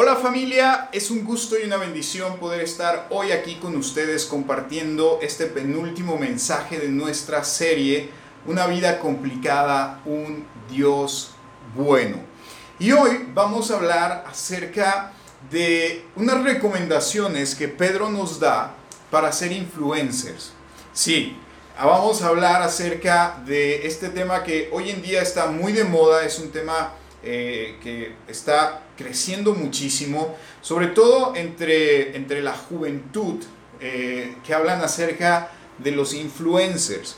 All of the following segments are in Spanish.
Hola familia, es un gusto y una bendición poder estar hoy aquí con ustedes compartiendo este penúltimo mensaje de nuestra serie, Una vida complicada, un Dios bueno. Y hoy vamos a hablar acerca de unas recomendaciones que Pedro nos da para ser influencers. Sí, vamos a hablar acerca de este tema que hoy en día está muy de moda, es un tema eh, que está creciendo muchísimo, sobre todo entre, entre la juventud, eh, que hablan acerca de los influencers.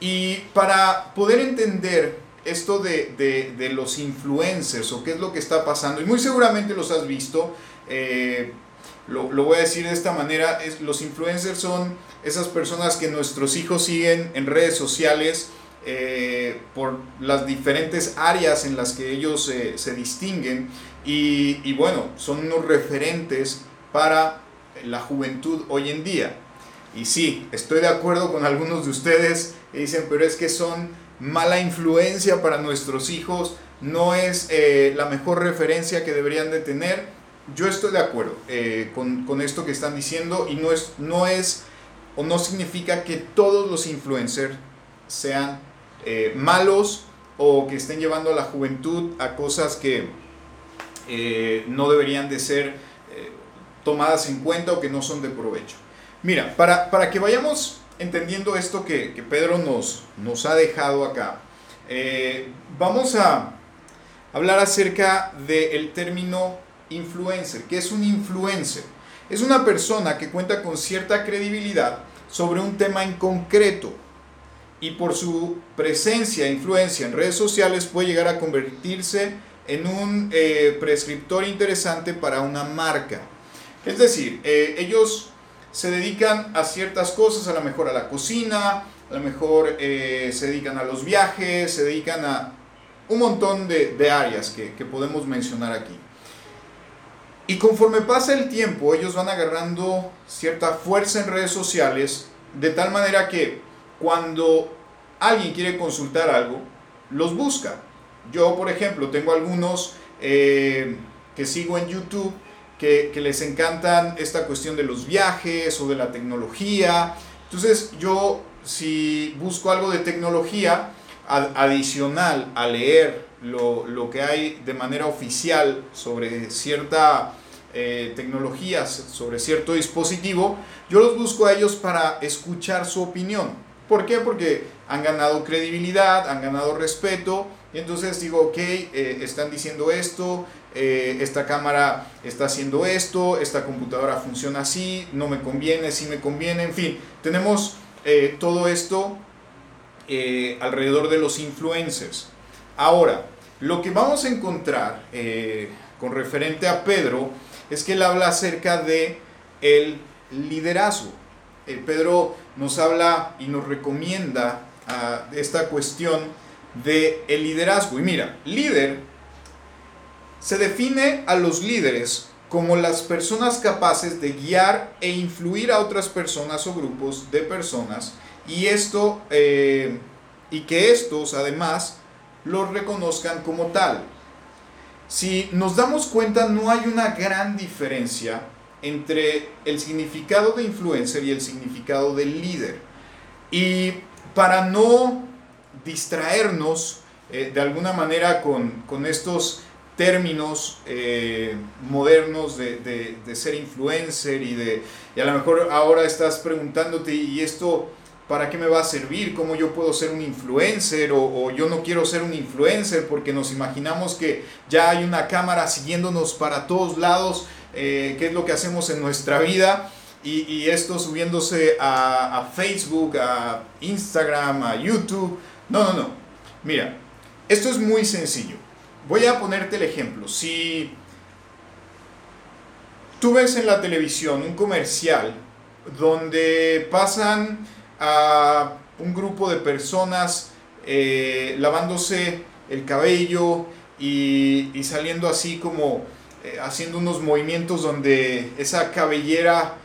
Y para poder entender esto de, de, los influencers o qué es lo que está pasando, y muy seguramente los has visto, eh, lo, lo, voy a decir de esta manera, es, los influencers son esas personas que nuestros hijos siguen en redes sociales, eh, por las diferentes áreas en las que ellos se distinguen y, bueno, son unos referentes para la juventud hoy en día. Y sí, estoy de acuerdo con algunos de ustedes que dicen, pero es que son mala influencia para nuestros hijos, no es eh, la mejor referencia que deberían de tener. Yo estoy de acuerdo eh, con, con, esto que están diciendo y no es, no es o no significa que todos los influencers sean eh, malos o que estén llevando a la juventud a cosas que eh, no deberían de ser eh, tomadas en cuenta o que no son de provecho. Mira, para, para que vayamos entendiendo esto que, Pedro nos, nos ha dejado acá, vamos a hablar acerca del término influencer. ¿Qué es un influencer? Es una persona que cuenta con cierta credibilidad sobre un tema en concreto y por su presencia e influencia en redes sociales puede llegar a convertirse en un eh, prescriptor interesante para una marca. Es decir, eh, ellos se dedican a ciertas cosas, a lo mejor a la cocina, a lo mejor eh, se dedican a los viajes, se dedican a un montón de, áreas que podemos mencionar aquí. Y conforme pasa el tiempo, ellos van agarrando cierta fuerza en redes sociales, de tal manera que cuando alguien quiere consultar algo, los busca. Yo, por ejemplo, tengo algunos eh, que sigo en YouTube que, les encantan esta cuestión de los viajes o de la tecnología. Entonces yo, si busco algo de tecnología, adicional a leer lo, que hay de manera oficial sobre cierta eh, tecnología, sobre cierto dispositivo, yo los busco a ellos para escuchar su opinión. ¿Por qué? Porque han ganado credibilidad, han ganado respeto, y entonces digo, ok, eh, están diciendo esto, eh, esta cámara está haciendo esto, esta computadora funciona así, no me conviene, sí me conviene, en fin, tenemos eh, todo esto alrededor de los influencers. Ahora, lo que vamos a encontrar con referente a Pedro es que él habla acerca de el liderazgo. Pedro nos habla y nos recomienda ah, esta cuestión de el liderazgo. Y mira, líder se define a los líderes como las personas capaces de guiar e influir a otras personas o grupos de personas y esto eh, y que estos además los reconozcan como tal. Si nos damos cuenta no hay una gran diferencia entre el significado de influencer y el significado de líder. Y para no distraernos eh, de alguna manera con, estos términos eh, modernos de, ser influencer y de y a lo mejor ahora estás preguntándote y esto para qué me va a servir, cómo yo puedo ser un influencer o, yo no quiero ser un influencer porque nos imaginamos que ya hay una cámara siguiéndonos para todos lados eh, qué es lo que hacemos en nuestra vida. Y, esto subiéndose a, Facebook, a Instagram, a YouTube. No, no, no. Mira, esto es muy sencillo. Voy a ponerte el ejemplo. Si tú ves en la televisión un comercial donde pasan a un grupo de personas eh, lavándose el cabello y saliendo así como eh, haciendo unos movimientos donde esa cabellera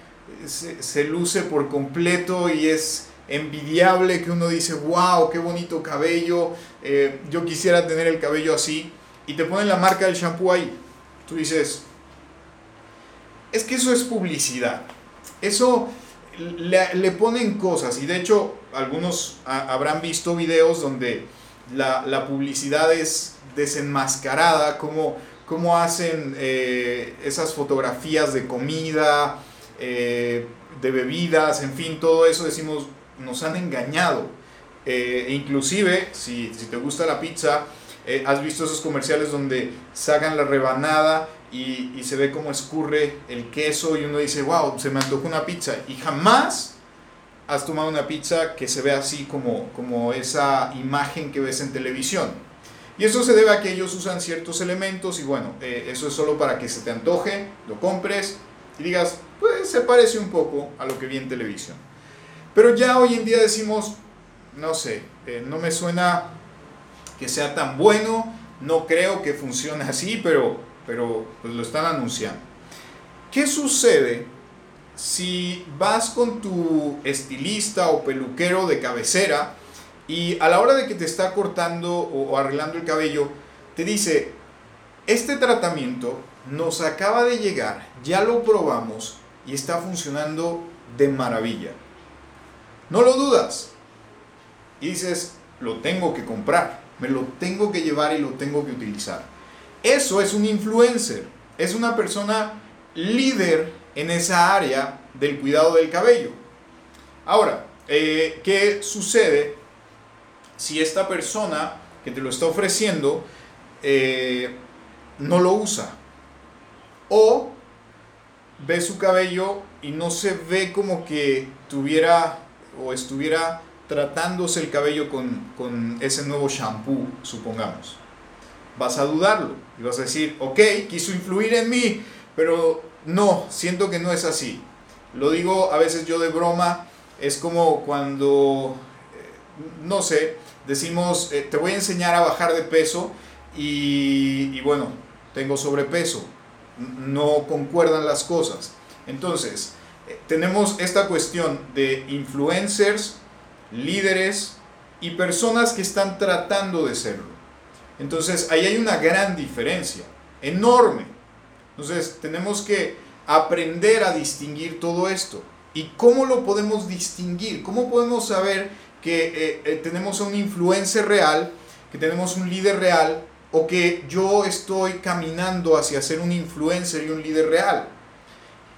se, luce por completo y es envidiable que uno dice, wow, qué bonito cabello, eh, yo quisiera tener el cabello así, y te ponen la marca del shampoo ahí. Tú dices, es que eso es publicidad. Eso le, ponen cosas y de hecho algunos habrán visto videos donde la, publicidad es desenmascarada, como, como hacen eh, esas fotografías de comida, eh, de bebidas, en fin, todo eso decimos, nos han engañado. Eh, inclusive, si, si, te gusta la pizza, has visto esos comerciales donde sacan la rebanada y, se ve cómo escurre el queso y uno dice, wow, se me antojó una pizza. Y jamás has tomado una pizza que se ve así como, como esa imagen que ves en televisión. Y eso se debe a que ellos usan ciertos elementos y bueno, eh, eso es solo para que se te antoje, lo compres y digas, pues se parece un poco a lo que vi en televisión. Pero ya hoy en día decimos, no sé, eh, no me suena que sea tan bueno, no creo que funcione así, pero pero pues lo están anunciando. ¿Qué sucede si vas con tu estilista o peluquero de cabecera y a la hora de que te está cortando o arreglando el cabello, te dice, este tratamiento nos acaba de llegar, ya lo probamos y está funcionando de maravilla. No lo dudas. Y dices, lo tengo que comprar, me lo tengo que llevar y lo tengo que utilizar. Eso es un influencer, es una persona líder en esa área del cuidado del cabello. Ahora, eh, ¿qué sucede si esta persona que te lo está ofreciendo eh, no lo usa? O ve su cabello y no se ve como que tuviera o estuviera tratándose el cabello con, con ese nuevo shampoo, supongamos vas a dudarlo y vas a decir, ok, quiso influir en mí, pero no, siento que no es así. Lo digo a veces yo de broma, es como cuando, eh, no sé, decimos, eh, te voy a enseñar a bajar de peso y, bueno, tengo sobrepeso, no concuerdan las cosas. Entonces, eh, tenemos esta cuestión de influencers, líderes y personas que están tratando de serlo. Entonces, ahí hay una gran diferencia, enorme. Entonces, tenemos que aprender a distinguir todo esto. ¿Y cómo lo podemos distinguir? ¿Cómo podemos saber que eh, eh, tenemos un influencer real, que tenemos un líder real, o que yo estoy caminando hacia ser un influencer y un líder real?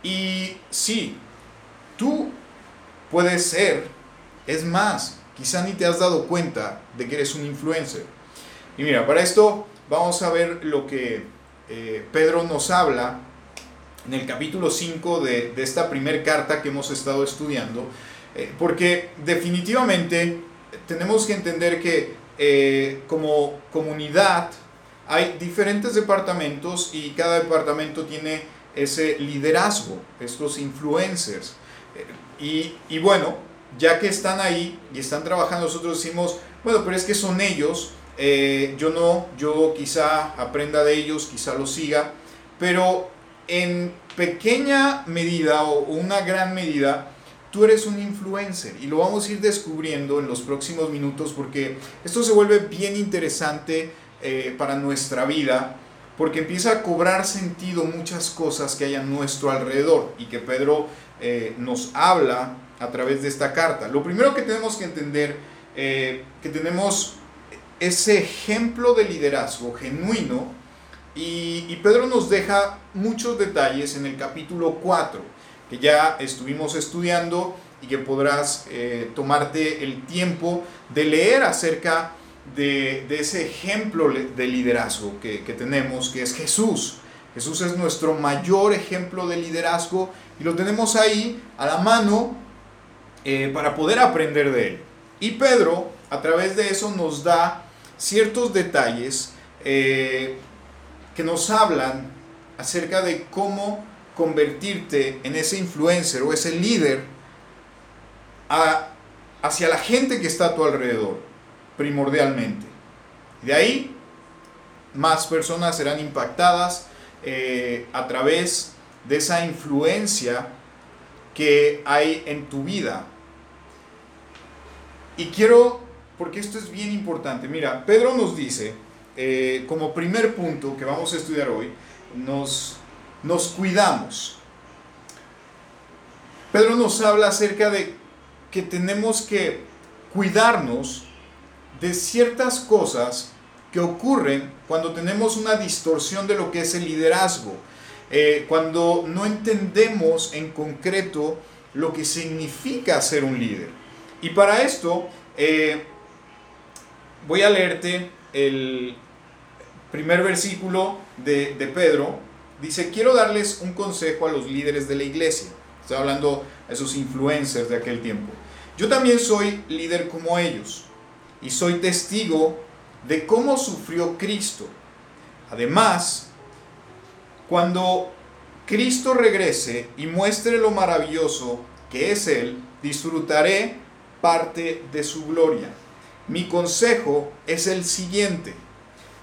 Y sí, tú puedes ser, es más, quizá ni te has dado cuenta de que eres un influencer y mira, para esto vamos a ver lo que eh, Pedro nos habla en el capítulo 5 de, esta primera carta que hemos estado estudiando, eh, porque definitivamente tenemos que entender que eh, como comunidad hay diferentes departamentos y cada departamento tiene ese liderazgo, estos influencers. Y, y, bueno, ya que están ahí y están trabajando, nosotros decimos, bueno, pero es que son ellos eh, yo no, yo quizá aprenda de ellos, quizá los siga, pero en pequeña medida o una gran medida, tú eres un influencer y lo vamos a ir descubriendo en los próximos minutos porque esto se vuelve bien interesante eh, para nuestra vida porque empieza a cobrar sentido muchas cosas que hay a nuestro alrededor y que Pedro eh, nos habla a través de esta carta. Lo primero que tenemos que entender, que tenemos ese ejemplo de liderazgo genuino y, Pedro nos deja muchos detalles en el capítulo 4 que ya estuvimos estudiando y que podrás eh, tomarte el tiempo de leer acerca de, ese ejemplo de liderazgo que, tenemos, que es Jesús. Jesús es nuestro mayor ejemplo de liderazgo y lo tenemos ahí a la mano eh, para poder aprender de él. Y Pedro, a través de eso, nos da ciertos detalles eh, que nos hablan acerca de cómo convertirte en ese influencer o ese líder hacia la gente que está a tu alrededor, primordialmente. De ahí, más personas serán impactadas eh, a través de esa influencia que hay en tu vida. Y quiero porque esto es bien importante. Mira, Pedro nos dice, eh, como primer punto que vamos a estudiar hoy, nos, nos cuidamos. Pedro nos habla acerca de que tenemos que cuidarnos de ciertas cosas que ocurren cuando tenemos una distorsión de lo que es el liderazgo, eh, cuando no entendemos en concreto lo que significa ser un líder. Y para esto eh, voy a leerte el primer versículo de, de Pedro. Dice, quiero darles un consejo a los líderes de la iglesia. Estoy hablando a esos influencers de aquel tiempo. Yo también soy líder como ellos y soy testigo de cómo sufrió Cristo. Además, cuando Cristo regrese y muestre lo maravilloso que es Él, disfrutaré parte de su gloria. Mi consejo es el siguiente.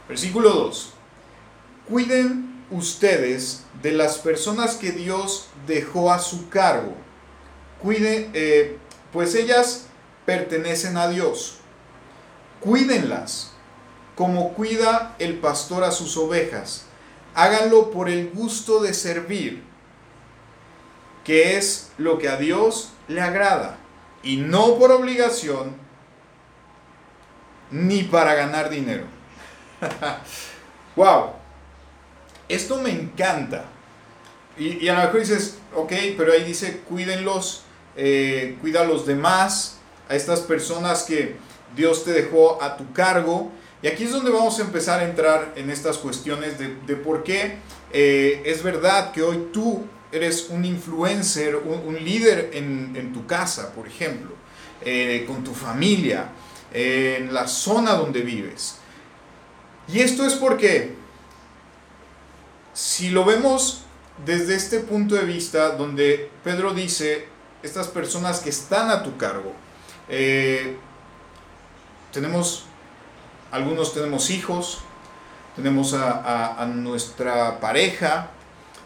Versículo 2. Cuiden ustedes de las personas que Dios dejó a su cargo. Cuiden, eh, pues ellas pertenecen a Dios. Cuídenlas como cuida el pastor a sus ovejas. Háganlo por el gusto de servir, que es lo que a Dios le agrada, y no por obligación ni para ganar dinero. wow, esto me encanta. Y, a lo mejor dices, ok, pero ahí dice, cuídenlos, eh, cuida a los demás, a estas personas que Dios te dejó a tu cargo. Y aquí es donde vamos a empezar a entrar en estas cuestiones de, por qué eh, es verdad que hoy tú eres un influencer, un, líder en, tu casa, por ejemplo, eh, con tu familia, en la zona donde vives. Y esto es porque, si lo vemos desde este punto de vista, donde Pedro dice, estas personas que están a tu cargo, eh, tenemos, algunos tenemos hijos, tenemos a, nuestra pareja,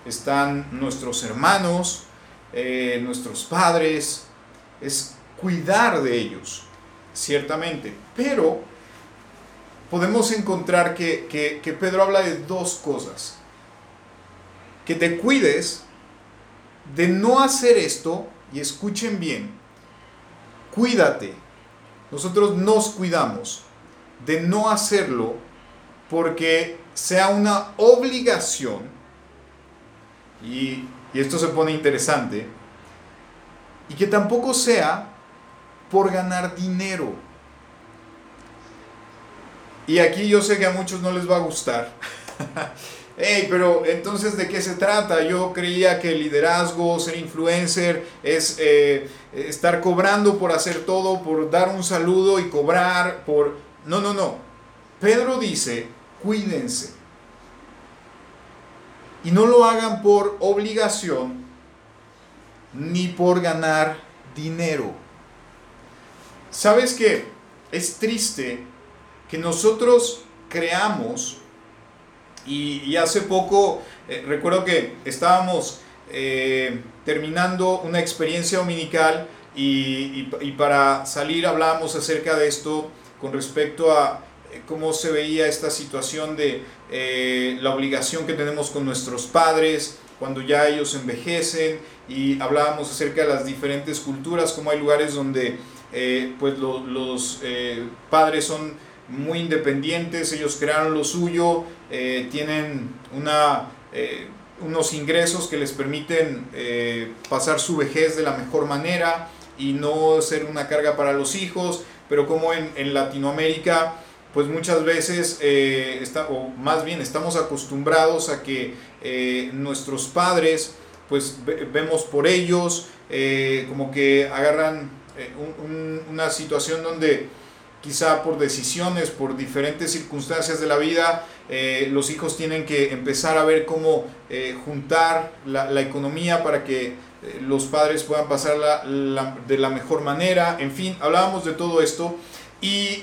están nuestros hermanos, eh, nuestros padres, es cuidar de ellos, ciertamente, pero podemos encontrar que, que Pedro habla de dos cosas, que te cuides de no hacer esto, y escuchen bien, cuídate nosotros nos cuidamos de no hacerlo porque sea una obligación, y, esto se pone interesante, y que tampoco sea por ganar dinero. Y aquí yo sé que a muchos no les va a gustar. hey, pero entonces ¿de qué se trata? Yo creía que el liderazgo, ser influencer, es eh, estar cobrando por hacer todo, por dar un saludo y cobrar, por... No, no, no. Pedro dice, cuídense. Y no lo hagan por obligación ni por ganar dinero. ¿Sabes qué? Es triste que nosotros creamos y, hace poco, eh, recuerdo que estábamos eh, terminando una experiencia dominical y, para salir hablábamos acerca de esto con respecto a eh, cómo se veía esta situación de la obligación que tenemos con nuestros padres cuando ya ellos envejecen y hablábamos acerca de las diferentes culturas, como hay lugares donde pues los padres son muy independientes, ellos crearon lo suyo, eh, tienen eh, unos ingresos que les permiten eh, pasar su vejez de la mejor manera y no ser una carga para los hijos, pero como en, en Latinoamérica, pues muchas veces, está, o más bien estamos acostumbrados a que nuestros padres, pues vemos por ellos, como que agarran una situación donde quizá por decisiones, por diferentes circunstancias de la vida, eh, los hijos tienen que empezar a ver cómo eh, juntar la, economía para que eh, los padres puedan pasarla de la mejor manera. En fin, hablábamos de todo esto. Y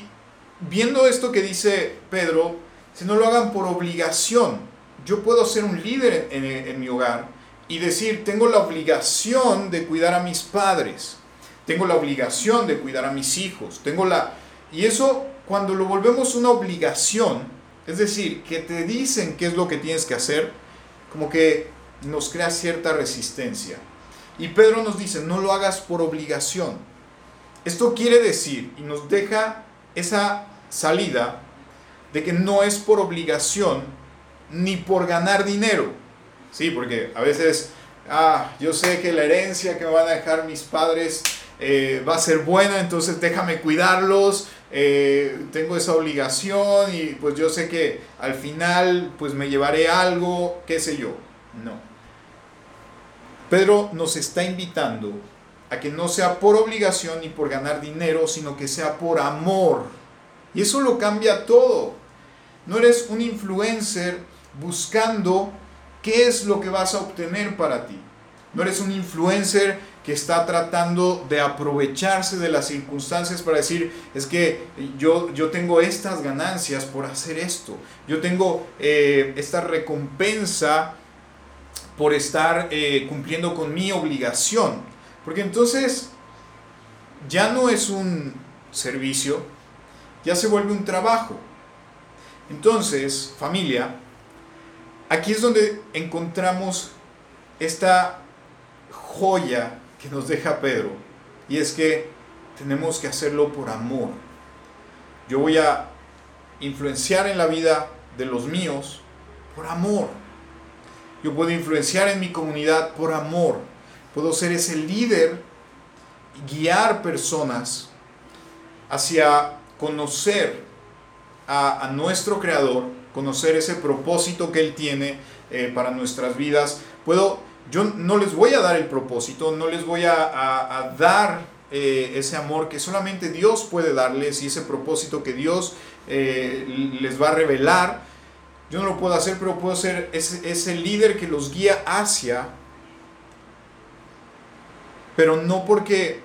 viendo esto que dice Pedro, si no lo hagan por obligación, yo puedo ser un líder en, en mi hogar y decir, tengo la obligación de cuidar a mis padres, tengo la obligación de cuidar a mis hijos, tengo la y eso cuando lo volvemos una obligación, es decir, que te dicen qué es lo que tienes que hacer, como que nos crea cierta resistencia. Y Pedro nos dice, no lo hagas por obligación. Esto quiere decir, y nos deja esa salida, de que no es por obligación ni por ganar dinero. Sí, porque a veces, ah, yo sé que la herencia que me van a dejar mis padres eh, va a ser buena, entonces déjame cuidarlos, eh, tengo esa obligación y pues yo sé que al final pues me llevaré algo, qué sé yo. No. Pedro nos está invitando a que no sea por obligación ni por ganar dinero, sino que sea por amor. Y eso lo cambia todo. No eres un influencer buscando qué es lo que vas a obtener para ti. No eres un influencer que está tratando de aprovecharse de las circunstancias para decir, es que yo, yo tengo estas ganancias por hacer esto, yo tengo eh, esta recompensa por estar eh, cumpliendo con mi obligación. Porque entonces ya no es un servicio, ya se vuelve un trabajo. Entonces, familia, aquí es donde encontramos esta joya que nos deja Pedro. Y es que tenemos que hacerlo por amor. Yo voy a influenciar en la vida de los míos por amor. Yo puedo influenciar en mi comunidad por amor. Puedo ser ese líder, guiar personas hacia conocer a, nuestro Creador, conocer ese propósito que Él tiene eh, para nuestras vidas. Puedo yo no les voy a dar el propósito, no les voy a, dar eh, ese amor que solamente Dios puede darles y ese propósito que Dios eh, les va a revelar. Yo no lo puedo hacer, pero puedo ser ese, ese líder que los guía hacia, pero no porque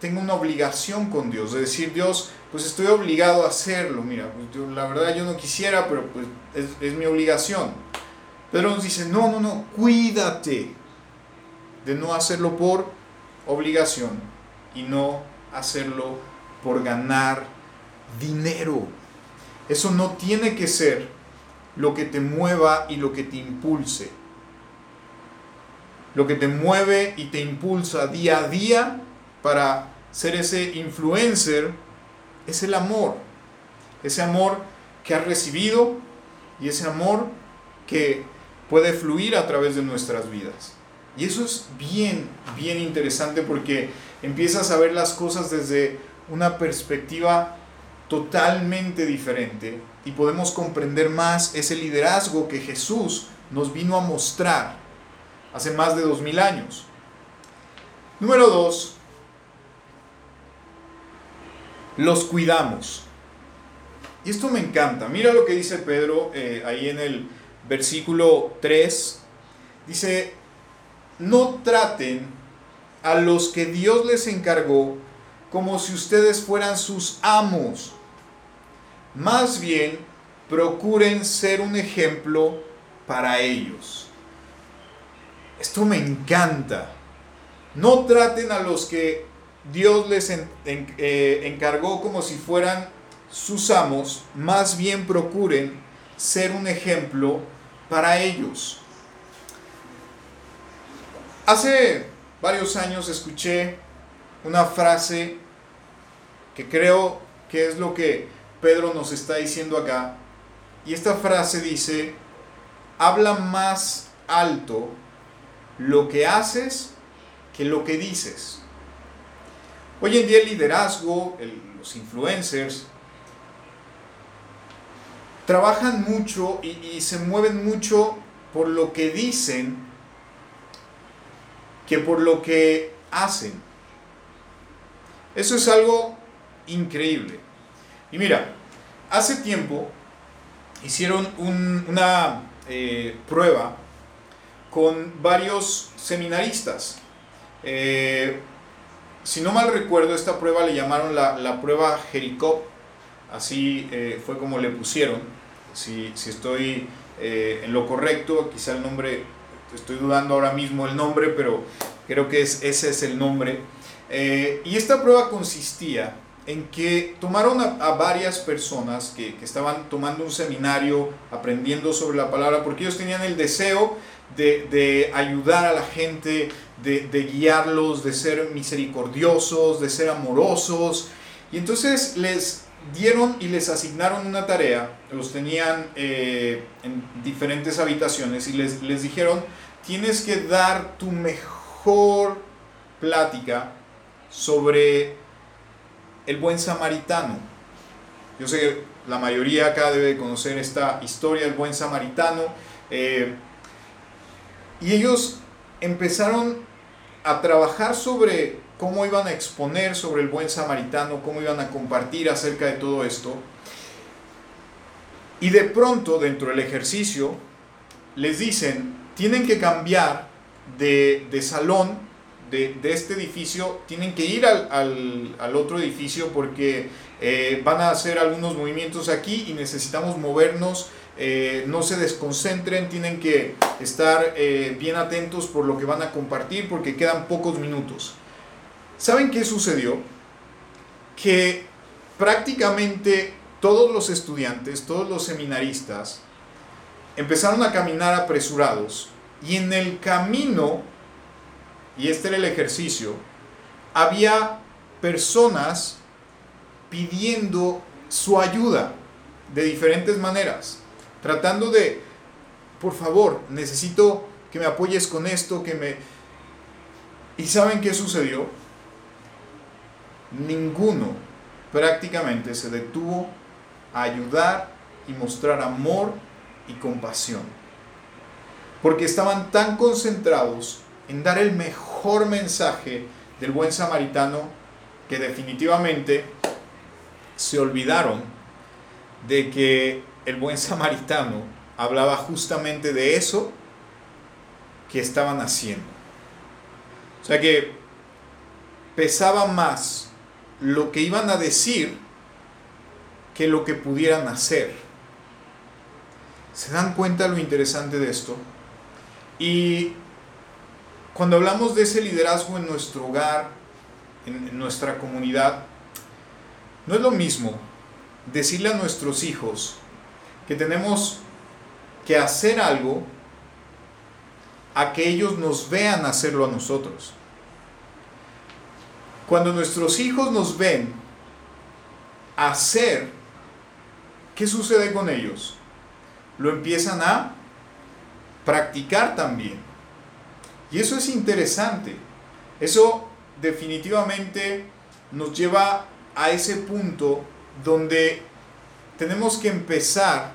tengo una obligación con Dios, de decir, Dios, pues estoy obligado a hacerlo. Mira, pues la verdad yo no quisiera, pero pues es, es mi obligación. Pedro nos dice, no, no, no, cuídate de no hacerlo por obligación y no hacerlo por ganar dinero. Eso no tiene que ser lo que te mueva y lo que te impulse. Lo que te mueve y te impulsa día a día para ser ese influencer es el amor. Ese amor que has recibido y ese amor que puede fluir a través de nuestras vidas. Y eso es bien, bien interesante porque empiezas a ver las cosas desde una perspectiva totalmente diferente y podemos comprender más ese liderazgo que Jesús nos vino a mostrar hace más de dos mil años. Número dos, los cuidamos. Y esto me encanta. Mira lo que dice Pedro eh, ahí en el versículo 3, dice, no traten a los que Dios les encargó como si ustedes fueran sus amos. Más bien, procuren ser un ejemplo para ellos. Esto me encanta. No traten a los que Dios les eh, encargó como si fueran sus amos, más bien procuren ser un ejemplo para ellos. Hace varios años escuché una frase que creo que es lo que Pedro nos está diciendo acá. Y esta frase dice, habla más alto lo que haces que lo que dices. Hoy en día el liderazgo, los influencers, trabajan mucho y, se mueven mucho por lo que dicen que por lo que hacen. Eso es algo increíble. Y mira, hace tiempo hicieron una eh, prueba con varios seminaristas. Eh, si no mal recuerdo, esta prueba le llamaron la, prueba Jericó, así eh, fue como le pusieron si, estoy eh, en lo correcto, quizá el nombre, estoy dudando ahora mismo el nombre, pero creo que es, ese es el nombre. Eh, y esta prueba consistía en que tomaron a, varias personas que, que, estaban tomando un seminario, aprendiendo sobre la palabra, porque ellos tenían el deseo de, ayudar a la gente, de, de, guiarlos, de ser misericordiosos, de ser amorosos. Y entonces les dieron y les asignaron una tarea, los tenían eh, en diferentes habitaciones y les, les dijeron, tienes que dar tu mejor plática sobre el buen samaritano. Yo sé que la mayoría acá debe conocer esta historia del buen samaritano. Eh, y ellos empezaron a trabajar sobre cómo iban a exponer sobre el buen samaritano, cómo iban a compartir acerca de todo esto. Y de pronto, dentro del ejercicio, les dicen, tienen que cambiar de, salón de, este edificio, tienen que ir al, otro edificio porque eh, van a hacer algunos movimientos aquí y necesitamos movernos. Eh, no se desconcentren, tienen que estar eh, bien atentos por lo que van a compartir porque quedan pocos minutos. ¿Saben qué sucedió? Que prácticamente todos los estudiantes, todos los seminaristas, empezaron a caminar apresurados y en el camino, y este era el ejercicio, había personas pidiendo su ayuda de diferentes maneras, tratando de, por favor, necesito que me apoyes con esto, que me... ¿Y saben qué sucedió? Ninguno prácticamente se detuvo a ayudar y mostrar amor y compasión. Porque estaban tan concentrados en dar el mejor mensaje del buen samaritano que definitivamente se olvidaron de que el buen samaritano hablaba justamente de eso que estaban haciendo. O sea que pesaba más lo que iban a decir que lo que pudieran hacer. ¿Se dan cuenta lo interesante de esto? Y cuando hablamos de ese liderazgo en nuestro hogar, en, nuestra comunidad, no es lo mismo decirle a nuestros hijos que tenemos que hacer algo a que ellos nos vean hacerlo a nosotros. Cuando nuestros hijos nos ven hacer, ¿qué sucede con ellos? Lo empiezan a practicar también. Y eso es interesante. Eso definitivamente nos lleva a ese punto donde tenemos que empezar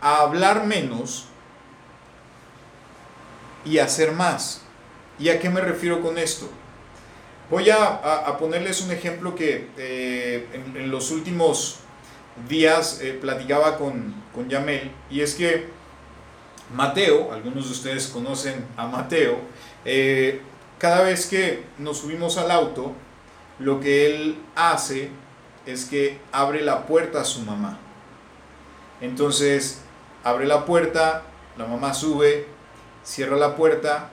a hablar menos y hacer más. ¿Y a qué me refiero con esto? Voy a, ponerles un ejemplo que eh, en, los últimos días eh, platicaba con, con Yamel, y es que Mateo, algunos de ustedes conocen a Mateo, eh, cada vez que nos subimos al auto, lo que él hace es que abre la puerta a su mamá. Entonces, abre la puerta, la mamá sube, cierra la puerta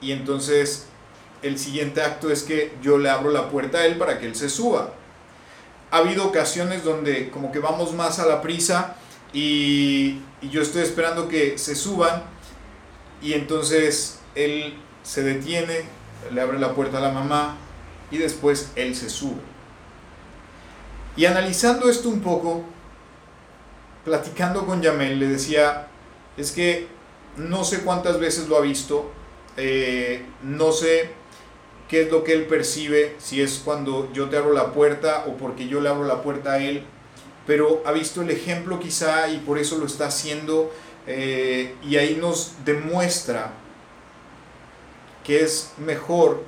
y entonces el siguiente acto es que yo le abro la puerta a él para que él se suba. Ha habido ocasiones donde como que vamos más a la prisa y, yo estoy esperando que se suban y entonces él se detiene, le abre la puerta a la mamá y después él se sube. Y analizando esto un poco, platicando con Yamel, le decía, es que no sé cuántas veces lo ha visto, eh, no sé qué es lo que él percibe, si es cuando yo te abro la puerta o porque yo le abro la puerta a él, pero ha visto el ejemplo quizá y por eso lo está haciendo eh, y ahí nos demuestra que es mejor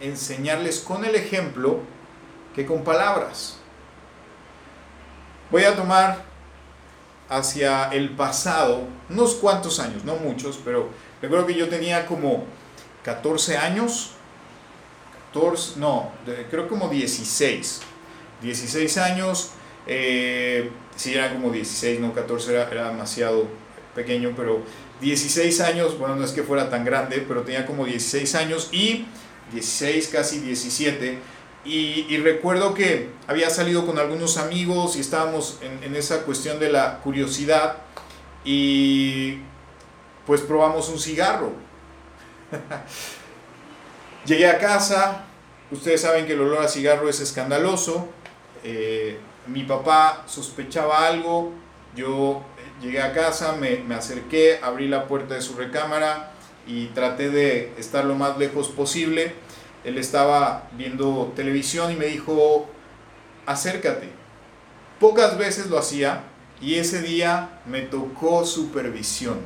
enseñarles con el ejemplo que con palabras. Voy a tomar hacia el pasado unos cuantos años, no muchos, pero recuerdo que yo tenía como 14 años no, creo como 16. 16 años, eh, si era como 16, no 14, era, demasiado pequeño, pero 16 años, bueno, no es que fuera tan grande, pero tenía como 16 años y 16, casi 17. Y, recuerdo que había salido con algunos amigos y estábamos en, en esa cuestión de la curiosidad y pues probamos un cigarro. Llegué a casa, ustedes saben que el olor a cigarro es escandaloso. Eh, mi papá sospechaba algo, yo llegué a casa, me, me acerqué, abrí la puerta de su recámara y traté de estar lo más lejos posible. Él estaba viendo televisión y me dijo, acércate. Pocas veces lo hacía y ese día me tocó supervisión.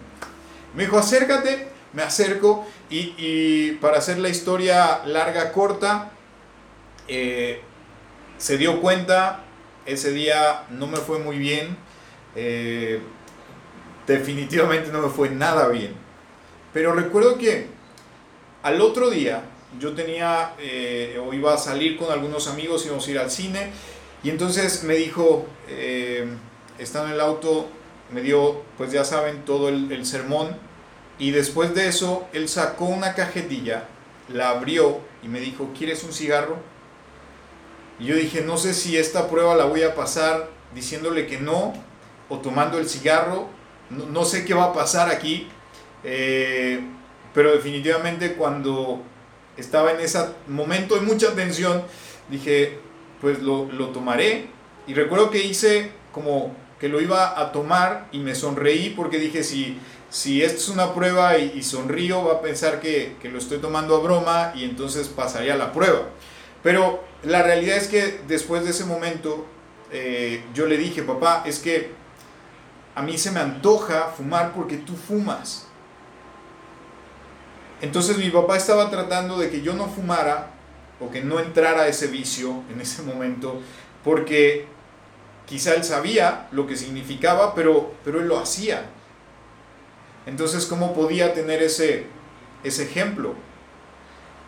Me dijo, acércate, me acerco y, para hacer la historia larga, corta, eh, se dio cuenta, ese día no me fue muy bien, eh, definitivamente no me fue nada bien. Pero recuerdo que al otro día yo tenía eh, o iba a salir con algunos amigos, íbamos a ir al cine y entonces me dijo, eh, en el auto, me dio, pues ya saben, todo el, el sermón y después de eso él sacó una cajetilla, la abrió y me dijo, ¿quieres un cigarro? Y yo dije, no sé si esta prueba la voy a pasar diciéndole que no o tomando el cigarro, no, sé qué va a pasar aquí, eh, pero definitivamente cuando estaba en ese momento de mucha tensión, dije, pues lo, tomaré. Y recuerdo que hice como que lo iba a tomar y me sonreí porque dije, si, si esto es una prueba y, sonrío, va a pensar que, que, lo estoy tomando a broma y entonces pasaría la prueba. Pero la realidad es que después de ese momento eh, yo le dije, papá, es que a mí se me antoja fumar porque tú fumas. Entonces mi papá estaba tratando de que yo no fumara o que no entrara ese vicio en ese momento porque quizá él sabía lo que significaba, pero, pero él lo hacía. Entonces, ¿cómo podía tener ese, ese ejemplo?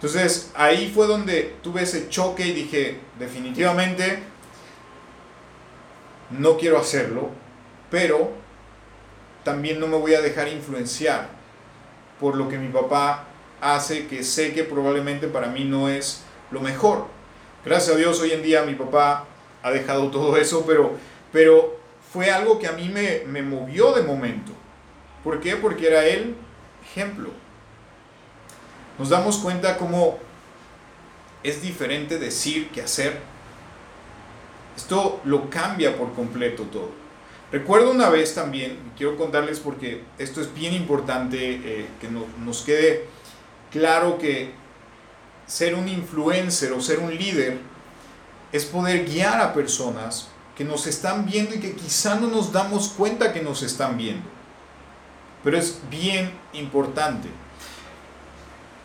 Entonces ahí fue donde tuve ese choque y dije, definitivamente no quiero hacerlo, pero también no me voy a dejar influenciar por lo que mi papá hace, que sé que probablemente para mí no es lo mejor. Gracias a Dios hoy en día mi papá ha dejado todo eso, pero, pero fue algo que a mí me, me movió de momento. ¿Por qué? Porque era él ejemplo nos damos cuenta cómo es diferente decir que hacer. Esto lo cambia por completo todo. Recuerdo una vez también, quiero contarles porque esto es bien importante, eh, que nos quede claro que ser un influencer o ser un líder es poder guiar a personas que nos están viendo y que quizá no nos damos cuenta que nos están viendo. Pero es bien importante.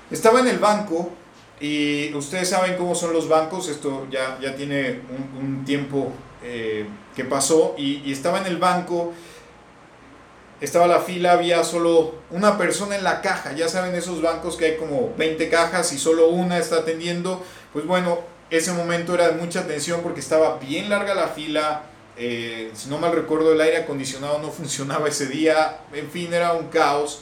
Estaba en el banco y ustedes saben cómo son los bancos, esto ya, ya tiene un, tiempo eh, que pasó y, estaba en el banco, estaba la fila, había solo una persona en la caja, ya saben esos bancos que hay como 20 cajas y solo una está atendiendo, pues bueno, ese momento era de mucha tensión porque estaba bien larga la fila, eh, si no mal recuerdo el aire acondicionado no funcionaba ese día, en fin, era un caos.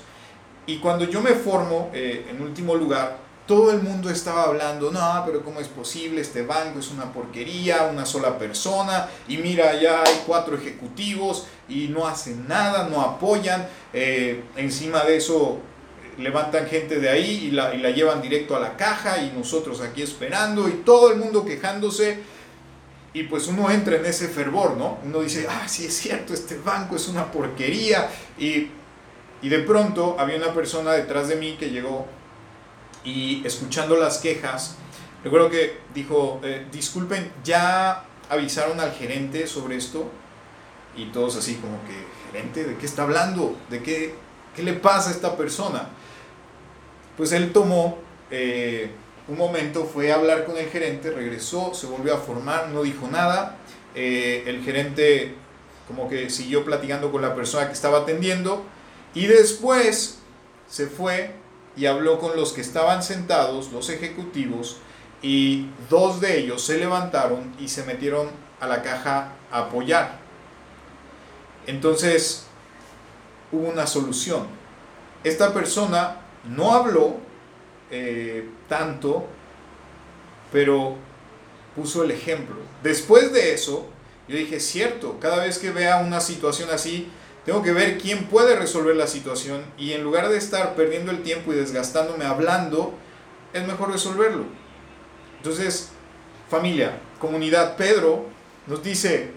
Y cuando yo me formo, eh, en último lugar, todo el mundo estaba hablando, no, pero ¿cómo es posible? Este banco es una porquería, una sola persona, y mira, ya hay cuatro ejecutivos y no hacen nada, no apoyan, eh, encima de eso levantan gente de ahí y la, y la llevan directo a la caja y nosotros aquí esperando y todo el mundo quejándose. Y pues uno entra en ese fervor, ¿no? Uno dice, ah, sí es cierto, este banco es una porquería. Y y de pronto había una persona detrás de mí que llegó y escuchando las quejas, recuerdo que dijo, eh, disculpen, ¿ya avisaron al gerente sobre esto? Y todos así como que, gerente, ¿de qué está hablando? ¿De qué, qué le pasa a esta persona? Pues él tomó eh, un momento, fue a hablar con el gerente, regresó, se volvió a formar, no dijo nada. Eh, el gerente como que siguió platicando con la persona que estaba atendiendo y después se fue y habló con los que estaban sentados, los ejecutivos, y dos de ellos se levantaron y se metieron a la caja a apoyar. Entonces hubo una solución. Esta persona no habló eh, tanto, pero puso el ejemplo. Después de eso, yo dije, cierto, cada vez que vea una situación así, Tengo que ver quién puede resolver la situación y en lugar de estar perdiendo el tiempo y desgastándome hablando, es mejor resolverlo. Entonces, familia, comunidad, Pedro nos dice,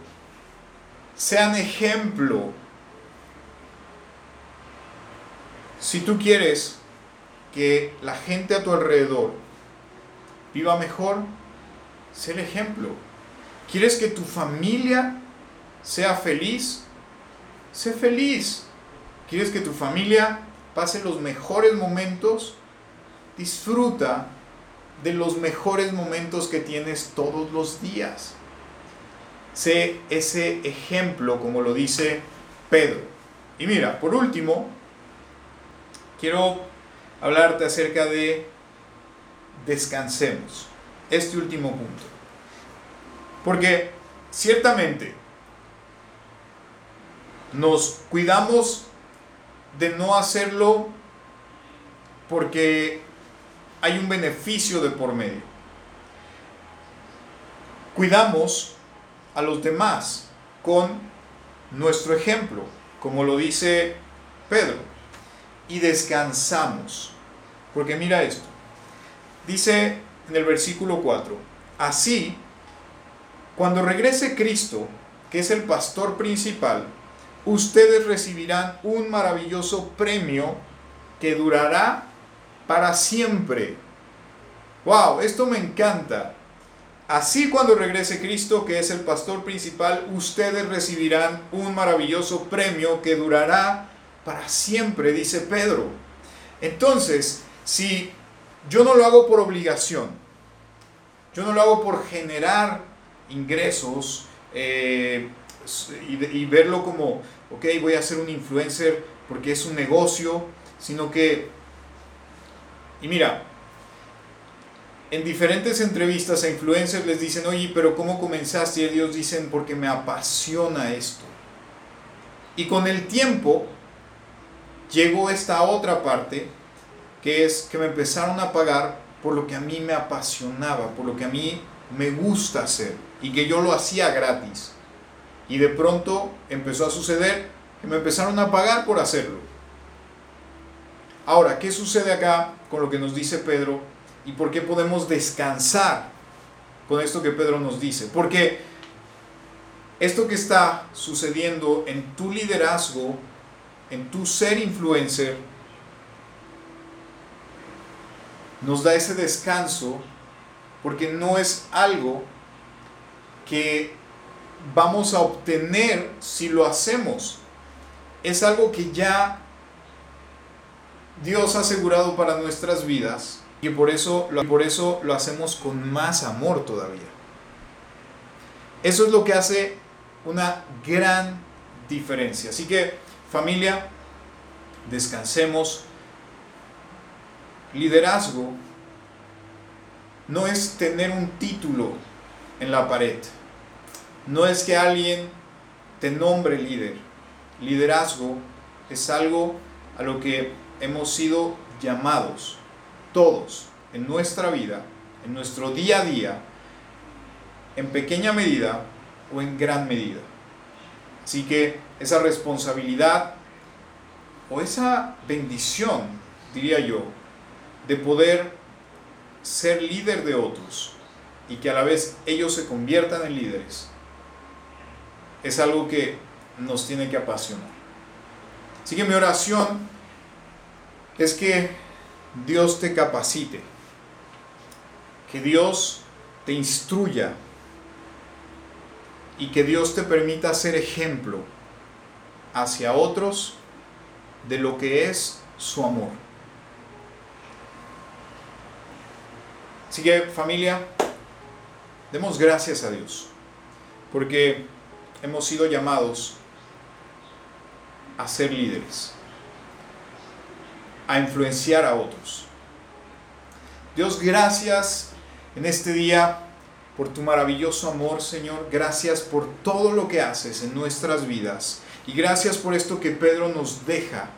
sean ejemplo. Si tú quieres que la gente a tu alrededor viva mejor, sé el ejemplo. ¿Quieres que tu familia sea feliz? Sé feliz. ¿Quieres que tu familia pase los mejores momentos? Disfruta de los mejores momentos que tienes todos los días. Sé ese ejemplo, como lo dice Pedro. Y mira, por último, quiero hablarte acerca de descansemos. Este último punto. Porque ciertamente nos cuidamos de no hacerlo porque hay un beneficio de por medio. Cuidamos a los demás con nuestro ejemplo, como lo dice Pedro, y descansamos. Porque mira esto, dice en el versículo 4, así, cuando regrese Cristo, que es el pastor principal, ustedes recibirán un maravilloso premio que durará para siempre. ¡Wow! Esto me encanta. Así cuando regrese Cristo, que es el pastor principal, ustedes recibirán un maravilloso premio que durará para siempre, dice Pedro. Entonces, si yo no lo hago por obligación, yo no lo hago por generar ingresos eh, y, y verlo como, ok, voy a ser un influencer porque es un negocio, sino que, y mira, en diferentes entrevistas a influencers les dicen, oye, pero ¿cómo comenzaste? Y ellos dicen, porque me apasiona esto. Y con el tiempo llegó esta otra parte, que es que me empezaron a pagar por lo que a mí me apasionaba, por lo que a mí me gusta hacer, y que yo lo hacía gratis. Y de pronto empezó a suceder que me empezaron a pagar por hacerlo. Ahora, ¿qué sucede acá con lo que nos dice Pedro? ¿Y por qué podemos descansar con esto que Pedro nos dice? Porque esto que está sucediendo en tu liderazgo, en tu ser influencer, nos da ese descanso porque no es algo que vamos a obtener si lo hacemos. Es algo que ya Dios ha asegurado para nuestras vidas y por eso, lo, por eso lo hacemos con más amor todavía. Eso es lo que hace una gran diferencia. Así que familia, descansemos. Liderazgo no es tener un título en la pared. No es que alguien te nombre líder. Liderazgo es algo a lo que hemos sido llamados todos en nuestra vida, en nuestro día a día, en pequeña medida o en gran medida. Así que esa responsabilidad o esa bendición, diría yo, de poder ser líder de otros y que a la vez ellos se conviertan en líderes, es algo que nos tiene que apasionar. Así que mi oración es que Dios te capacite, que Dios te instruya y que Dios te permita ser ejemplo hacia otros de lo que es su amor. Así que familia, demos gracias a Dios, porque hemos sido llamados a ser líderes a influenciar a otros. Dios, gracias en este día por tu maravilloso amor, Señor. Gracias por todo lo que haces en nuestras vidas. Y gracias por esto que Pedro nos deja,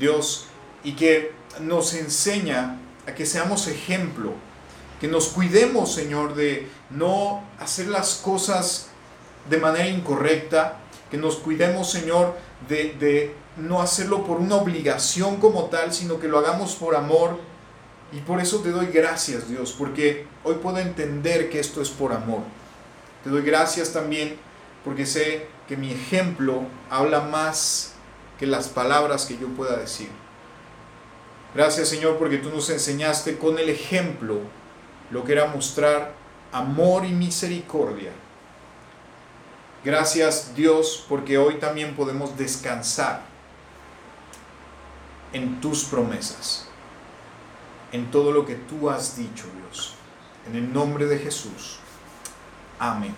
Dios, y que nos enseña a que seamos ejemplo, que nos cuidemos, Señor, de no hacer las cosas de manera incorrecta, que nos cuidemos, Señor, de, de no hacerlo por una obligación como tal, sino que lo hagamos por amor. Y por eso te doy gracias, Dios, porque hoy puedo entender que esto es por amor. Te doy gracias también porque sé que mi ejemplo habla más que las palabras que yo pueda decir. Gracias Señor porque tú nos enseñaste con el ejemplo lo que era mostrar amor y misericordia. Gracias Dios porque hoy también podemos descansar en tus promesas, en todo lo que tú has dicho Dios. En el nombre de Jesús. Amén.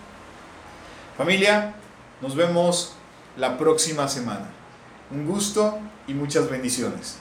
Familia, nos vemos la próxima semana. Un gusto y muchas bendiciones.